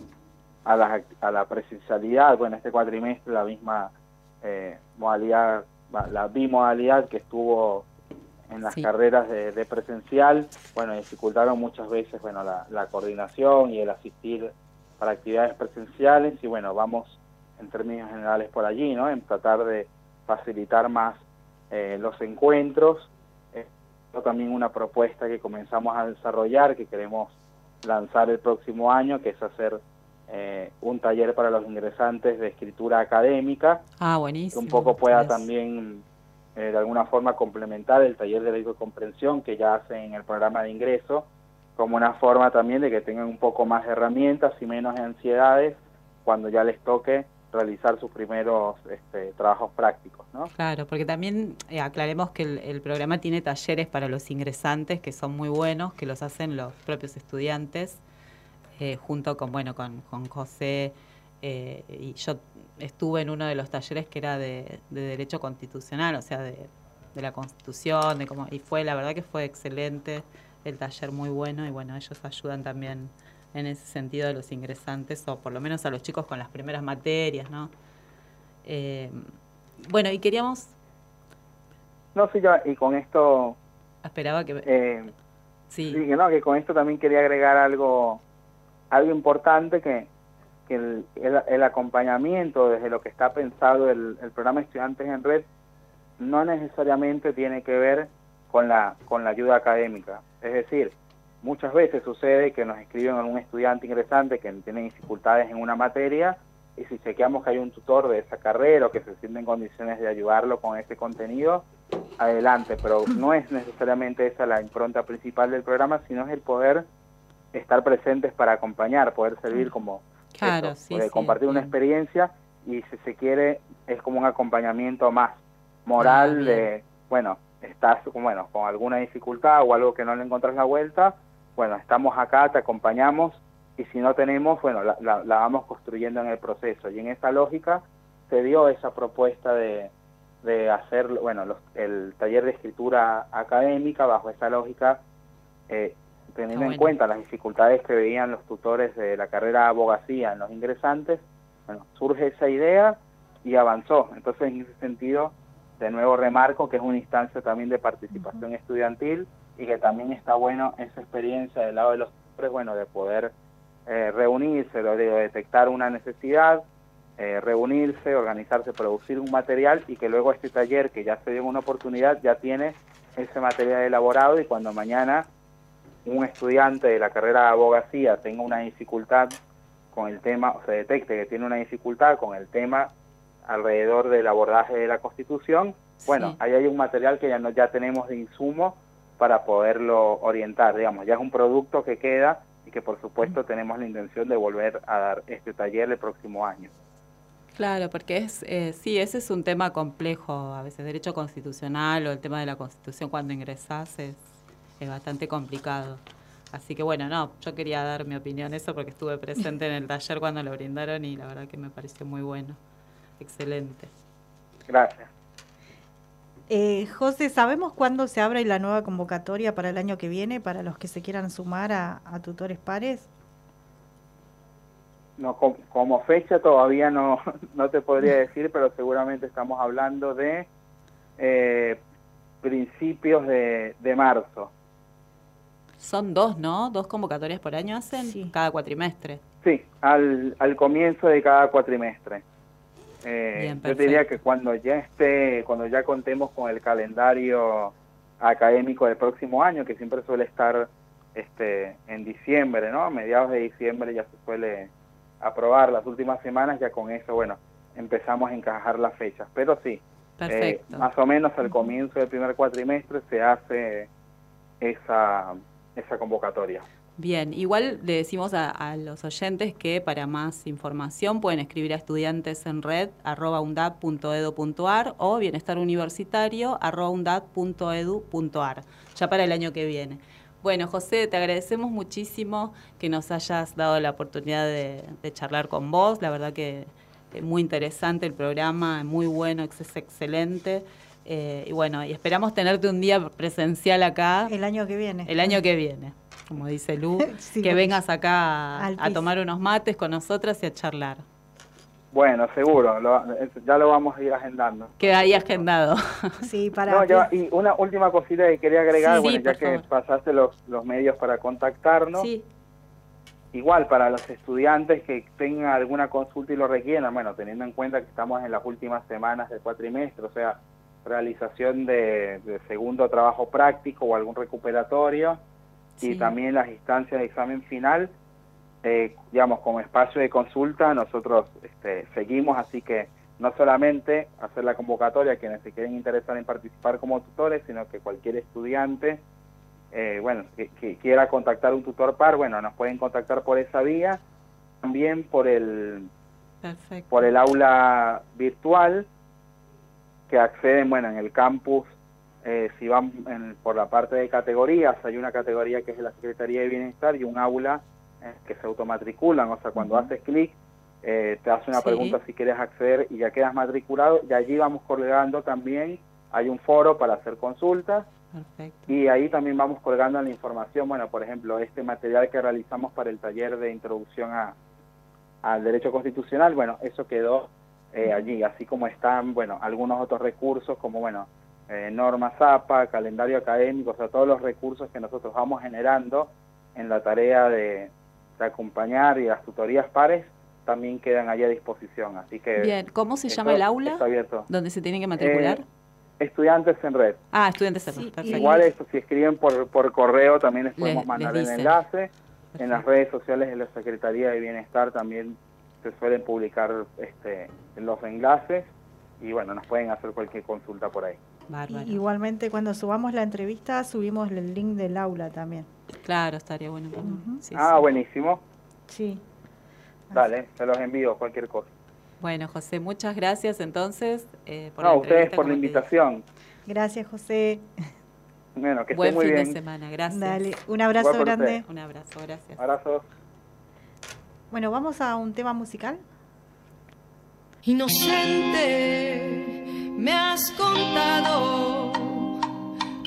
a la, a la presencialidad. Bueno, este cuatrimestre la misma eh, modalidad, la bimodalidad que estuvo en las Sí. carreras de, de presencial, bueno, dificultaron muchas veces, bueno, la, la coordinación y el asistir para actividades presenciales y bueno, vamos en términos generales por allí, ¿no? En tratar de facilitar más eh, los encuentros. Eh, también una propuesta que comenzamos a desarrollar, que queremos lanzar el próximo año, que es hacer eh, un taller para los ingresantes de escritura académica, Ah, que buenísimo. un poco pueda también eh, de alguna forma complementar el taller de ley de comprensión que ya hacen en el programa de ingreso, como una forma también de que tengan un poco más de herramientas y menos ansiedades cuando ya les toque realizar sus primeros este, trabajos prácticos, ¿no? Claro, porque también eh, aclaremos que el, el programa tiene talleres para los ingresantes que son muy buenos, que los hacen los propios estudiantes, eh, junto con, bueno, con, con José, eh, y yo estuve en uno de los talleres que era de, de Derecho Constitucional, o sea, de, de la Constitución, de cómo, y fue, la verdad que fue excelente, el taller muy bueno, y bueno, ellos ayudan también en ese sentido a los ingresantes, o por lo menos a los chicos con las primeras materias, ¿no? Eh, bueno, y queríamos, No sé, yo, y con esto, esperaba que... eh, sí. sí, que no, que con esto también quería agregar algo, algo importante que, que el, el, acompañamiento desde lo que está pensado el, el programa Estudiantes en Red no necesariamente tiene que ver con la, con la ayuda académica. Es decir, muchas veces sucede que nos escriben a un estudiante ingresante que tiene dificultades en una materia y si chequeamos que hay un tutor de esa carrera o que se siente en condiciones de ayudarlo con ese contenido, adelante, pero no es necesariamente esa la impronta principal del programa, sino es el poder estar presentes para acompañar, poder servir como Claro, eso, sí, eh, sí, compartir una experiencia y si se quiere es como un acompañamiento más moral Ah, de, bueno, estás como, bueno, con alguna dificultad o algo que no le encontrás la vuelta, bueno, estamos acá, te acompañamos y si no tenemos, bueno, la, la- la vamos construyendo en el proceso. Y en esa lógica se dio esa propuesta de, de hacer, bueno, los- el taller de escritura académica bajo esa lógica eh, teniendo Ah, en cuenta las dificultades que veían los tutores de la carrera de abogacía en los ingresantes, bueno, surge esa idea y avanzó. Entonces, en ese sentido, de nuevo remarco que es una instancia también de participación estudiantil y que también está bueno esa experiencia del lado de los tutores, bueno, de poder eh, reunirse, de, de detectar una necesidad, eh, reunirse, organizarse, producir un material y que luego este taller que ya se dio una oportunidad ya tiene ese material elaborado y cuando mañana un estudiante de la carrera de abogacía tenga una dificultad con el tema, o se detecte que tiene una dificultad con el tema alrededor del abordaje de la Constitución, bueno, Sí. ahí hay un material que ya no ya tenemos de insumo para poderlo orientar, digamos, ya es un producto que queda y que por supuesto tenemos la intención de volver a dar este taller el próximo año. Claro, porque es, eh, sí, ese es un tema complejo, a veces derecho constitucional o el tema de la constitución cuando ingresás es, es bastante complicado. Así que bueno, no, yo quería dar mi opinión eso porque estuve presente en el taller cuando lo brindaron y la verdad que me pareció muy bueno, excelente. Gracias. Eh, José, ¿sabemos cuándo se abre la nueva convocatoria para el año que viene para los que se quieran sumar a, a tutores pares? No, com- como fecha todavía no, no te podría decir, pero seguramente estamos hablando de eh, principios de, de marzo. Son dos, ¿no? Dos convocatorias por año hacen cada cuatrimestre. Sí, al, al comienzo de cada cuatrimestre. Eh, Bien, yo te diría que cuando ya esté, cuando ya contemos con el calendario académico del próximo año, que siempre suele estar este, en diciembre, ¿no? A mediados de diciembre ya se suele aprobar las últimas semanas, ya con eso, bueno, empezamos a encajar las fechas. Pero sí, eh, Perfecto. más o menos al comienzo del primer cuatrimestre se hace esa, esa convocatoria. Bien, igual le decimos a, a los oyentes que para más información pueden escribir a estudiantes en red undad.edu.ar o bienestar universitario undad.edu.ar, ya para el año que viene. Bueno, José, te agradecemos muchísimo que nos hayas dado la oportunidad de, charlar con vos. La verdad que eh, muy interesante el programa, muy bueno, es excelente. Eh, y bueno, y esperamos tenerte un día presencial acá. El año que viene. El año que viene, como dice Lu, Sí, que vengas acá a, tomar unos mates con nosotras y a charlar. Bueno, seguro, lo- ya lo vamos a ir agendando. Queda ahí agendado. Sí, para No, ya- y una última cosita que quería agregar, Sí, bueno, sí, ya que favor. pasaste los, los medios para contactarnos, Sí. igual para los estudiantes que tengan alguna consulta y lo requieran, bueno, teniendo en cuenta que estamos en las últimas semanas del cuatrimestre, o sea, realización de, de segundo trabajo práctico o algún recuperatorio, y también las instancias de examen final, eh, digamos, como espacio de consulta, nosotros este, seguimos, así que no solamente hacer la convocatoria a quienes se quieren interesar en participar como tutores, sino que cualquier estudiante, eh, bueno, que, que quiera contactar un tutor par, bueno, nos pueden contactar por esa vía, también por el, Perfecto. por el aula virtual, que acceden, bueno, en el campus, eh, si van en- por la parte de categorías, hay una categoría que es la Secretaría de Bienestar y un aula eh, que se automatriculan, o sea, cuando haces clic, eh, te hace una Sí. pregunta si quieres acceder y ya quedas matriculado, y allí vamos colgando también, hay un foro para hacer consultas, Perfecto. y ahí también vamos colgando la información, bueno, por ejemplo, este material que realizamos para el taller de introducción a, al derecho constitucional, bueno, eso quedó eh, allí, así como están, bueno, algunos otros recursos como, bueno, eh, norma ZAPA, calendario académico, o sea, todos los recursos que nosotros vamos generando en la tarea de, de acompañar y las tutorías pares también quedan allí a disposición, así que... Bien, ¿cómo se eso llama el aula? Está abierto. ¿Donde se tienen que matricular? Eh, estudiantes en red. ah, estudiantes en red, perfecto. Igual esto, si escriben por, por correo también les podemos Les- mandar les el enlace. En las redes sociales de la Secretaría de Bienestar también se suelen publicar este, los enlaces y bueno, nos pueden hacer cualquier consulta por ahí. Y- Igualmente, cuando subamos la entrevista, subimos el link del aula también. Claro, estaría bueno. también. Sí, ah, sí. buenísimo. Sí. Dale, se los envío cualquier cosa. Bueno, José, muchas gracias entonces eh, por No, la a ustedes por la invitación. Gracias, José. Bueno, que Buen estén muy fin bien. de semana, gracias. Dale, un abrazo grande. Un abrazo, gracias. Abrazos. Bueno, vamos a un tema musical. Inocente, me has contado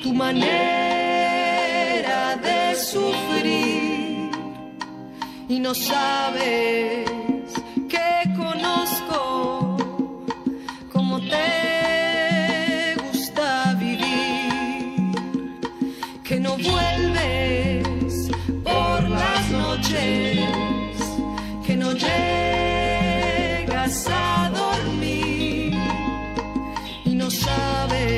tu manera de sufrir. y no sabes que conozco cómo te gusta vivir, que no vuelves y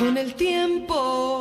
Con el tiempo,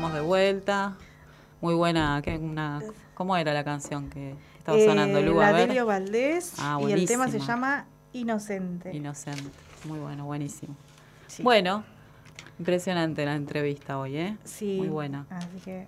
estamos de vuelta. Muy buena. ¿qué? Una, ¿Cómo era la canción que estaba Eh, sonando, Lu? A la ver. Delio Valdés Ah, y el tema se llama Inocente. Inocente. Muy bueno, buenísimo. Bueno, impresionante la entrevista hoy, ¿eh? Sí. Muy buena. Así que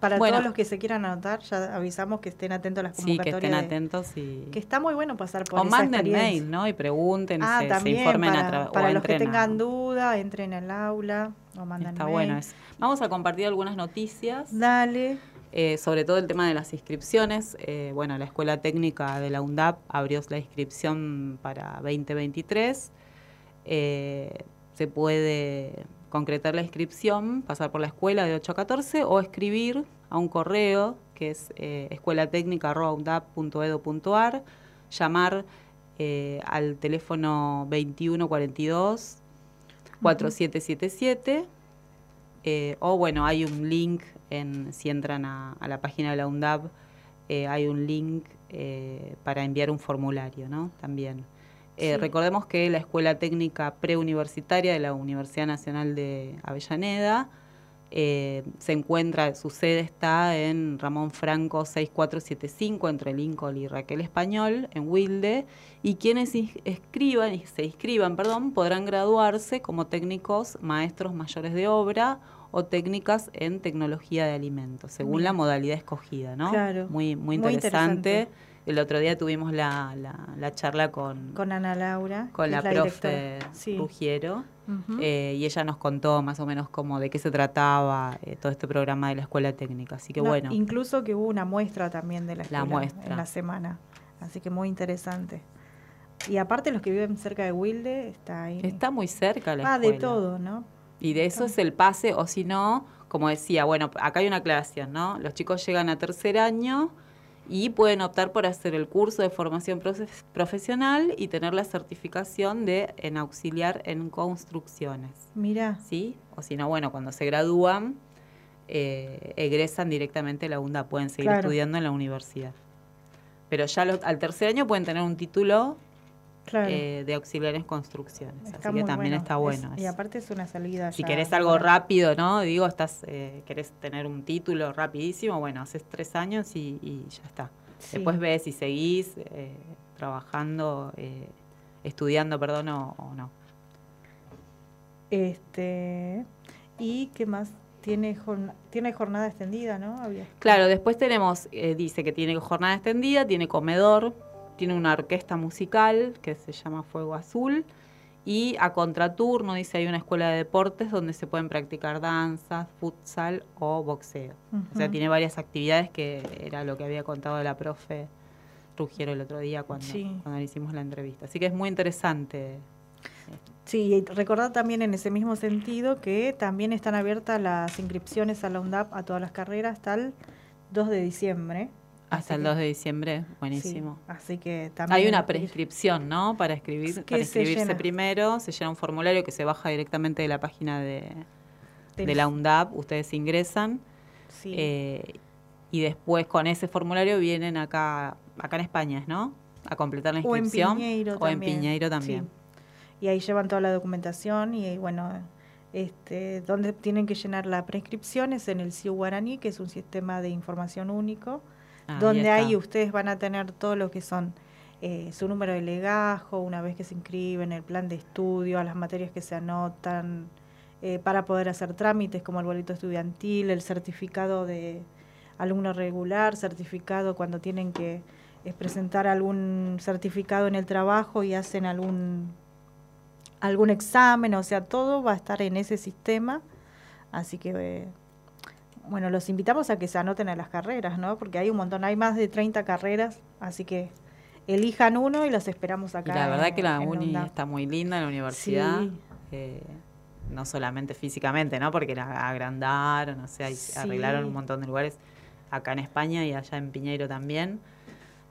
para Bueno. todos los que se quieran anotar, ya avisamos que estén atentos a las Sí, que convocatorias. estén atentos y... que está muy bueno pasar por O esa manden mail, ¿no? Y pregunten, Ah, se, se también informen para, a través... para los que tengan duda, entren al aula o mandan Está mail. bueno eso. Vamos a compartir algunas noticias. Dale. Eh, sobre todo el tema de las inscripciones. Eh, bueno, la Escuela Técnica de la UNDAP abrió la inscripción para 2023. Eh, se puede concretar la inscripción, pasar por la escuela de 8 a 14 o escribir a un correo que es eh, escuelatécnica.undap.edu.ar, llamar eh, al teléfono 2142 4777 eh, o bueno, hay un link, en, si entran a, a la página de la UNDAB, eh, hay un link eh, para enviar un formulario, ¿no? También. Eh, Sí. Recordemos que la Escuela Técnica Preuniversitaria de la Universidad Nacional de Avellaneda eh, se encuentra, su sede está en Ramón Franco 6475 entre Lincoln y Raquel Español, en Wilde, y quienes ins- escriban y se inscriban, perdón, podrán graduarse como técnicos maestros mayores de obra o técnicas en tecnología de alimentos, según la modalidad escogida, ¿no? Claro. Muy, muy Muy interesante. El otro día tuvimos la, la- la charla con, Con Ana Laura. con la, es profe. Sí. Rugiero. Eh, y ella nos contó más o menos cómo de qué se trataba eh, todo este programa de la escuela técnica. Así que No, bueno, Incluso que hubo una muestra también de la La escuela muestra. en la semana. Así que muy interesante. Y aparte los que viven cerca de Wilde, está ahí. está muy cerca la Ah, de escuela. todo, ¿no? Y de eso es el pase, o si no, como decía, bueno, acá hay una aclaración, ¿no? Los chicos llegan a tercer año y pueden optar por hacer el curso de formación profe- profesional y tener la certificación de en auxiliar en construcciones. Mira. ¿Sí? O si no, bueno, cuando se gradúan, eh, egresan directamente a la UNDA, pueden seguir Claro. estudiando en la universidad. Pero ya lo- al tercer año pueden tener un título Claro. eh, de auxiliar en construcciones. Está Así que también bueno. está Es- bueno. y aparte es una salida Si ya querés algo para- rápido, ¿no? Digo, estás, eh, querés tener un título rapidísimo, bueno, haces tres años y, y ya está. Sí. Después ves si seguís eh, trabajando, eh, estudiando, perdón, o, o no. Este, ¿y qué más? Tiene, jorn- tiene jornada extendida, ¿no? Había. Claro, después tenemos, eh, dice que tiene jornada extendida, tiene comedor, tiene una orquesta musical que se llama Fuego Azul y a contraturno, dice, hay una escuela de deportes donde se pueden practicar danza, futsal o boxeo. O sea, tiene varias actividades que era lo que había contado la profe Rugiero el otro día cuando, Sí. cuando le hicimos la entrevista. Así que es muy interesante. Sí, y recordar también en ese mismo sentido que también están abiertas las inscripciones a la UNDAP a todas las carreras hasta el 2 de diciembre. Hasta el que- 2 de diciembre, buenísimo. Sí, así que también. Hay una prescripción, ¿no? Para escribir, para se inscribirse llena. primero, se llena un formulario que se baja directamente de la página de, de la UNDAP, ustedes ingresan Sí. eh, y después con ese formulario vienen acá, acá en España, ¿no? A completar la O en inscripción. Piñeiro o en. Piñeiro también. Sí. Y ahí llevan toda la documentación y bueno, este, donde tienen que llenar la prescripción es en el CIU Guaraní, que es un sistema de información único, Ah, donde ahí ustedes van a tener todo lo que son eh, su número de legajo, una vez que se inscriben, el plan de estudio, a las materias que se anotan, eh, para poder hacer trámites como el boleto estudiantil, el certificado de alumno regular, certificado cuando tienen que eh, presentar algún certificado en el trabajo y hacen algún algún examen, o sea, todo va a estar en ese sistema. Así que, eh, bueno, los invitamos a que se anoten a las carreras, ¿no? Porque hay un montón, hay más de 30 carreras, así que elijan uno y los esperamos Y acá. la verdad que la uni está muy linda, la universidad. Sí. eh, no solamente físicamente, ¿no? Porque la agrandaron, o sea, y Sí. arreglaron un montón de lugares acá en España y allá en Piñeiro también.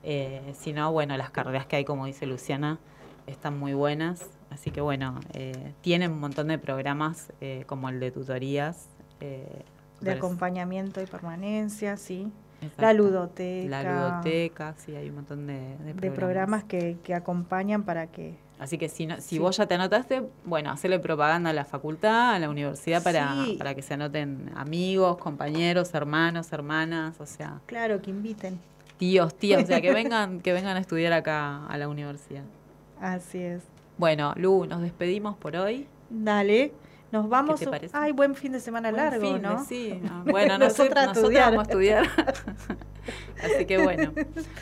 Eh, sino, bueno, las carreras que hay, como dice Luciana, están muy buenas. Así que, bueno, eh, tienen un montón de programas eh, como el de tutorías. De acompañamiento y permanencia, sí. Exacto. La ludoteca. La ludoteca, sí, hay un montón de, de de programas que, que acompañan para que Así que si, no- si Sí. vos ya te anotaste, bueno, hacerle propaganda a la facultad, a la universidad para, Sí. para que se anoten amigos, compañeros, hermanos, hermanas, o sea, Claro, que inviten. tíos, tías, o sea, que vengan, que vengan a estudiar acá a la universidad. Así es. Bueno, Lu, nos despedimos por hoy. Dale. Nos vamos. te parece? Ay, buen fin de semana Buen largo, fin ¿no? sí, no. Bueno, no Nosotras a nosotros estudiar. vamos a estudiar. Así que bueno.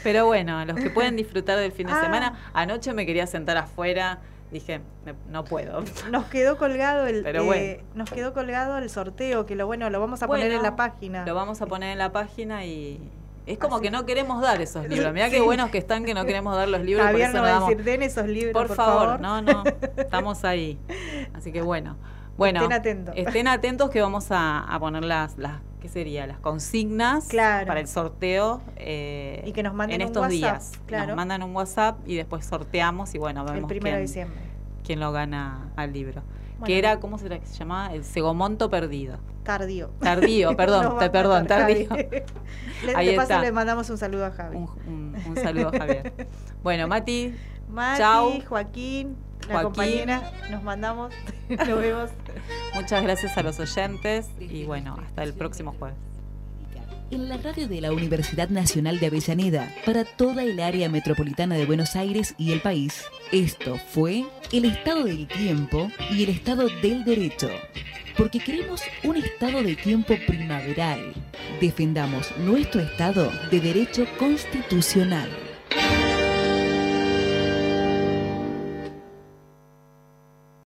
Pero bueno, los que pueden disfrutar del fin de Ah. semana, anoche me quería sentar afuera, dije, "Me- no puedo. Nos quedó colgado el Pero eh, bueno. nos quedó colgado el sorteo, que lo bueno, lo vamos a poner Bueno, en la página. Lo vamos a poner en la página y es como Así. que no queremos dar esos libros. Mirá qué Sí. buenos que están que no queremos dar los libros. Javier por eso va a decir, den esos libros, por, por, favor, no, no, estamos ahí. Así que bueno. Bueno, Estén atentos. estén atentos que vamos a, a poner las, las, ¿qué sería? Las consignas Claro. para el sorteo eh, Y que nos manden en un estos WhatsApp, días. claro. Nos mandan un WhatsApp y después sorteamos y bueno, vemos el primero de quién, diciembre. quién lo gana al libro. Bueno. que era, ¿cómo se llamaba? El Segomonto Perdido. Tardío. Tardío, perdón, te- a perdón, tardío. Le, Ahí de paso está. le mandamos un saludo a Javi. Un, un- un saludo, Javier. Bueno, Mati, Mati, Chau. Joaquín, la Joaquín. compañera, nos mandamos, nos vemos. muchas gracias a los oyentes y bueno, hasta el próximo jueves. En la radio de la Universidad Nacional de Avellaneda, para toda el área metropolitana de Buenos Aires y el país, esto fue el estado del tiempo y el estado del derecho. Porque queremos un estado de tiempo primaveral. Defendamos nuestro estado de derecho constitucional.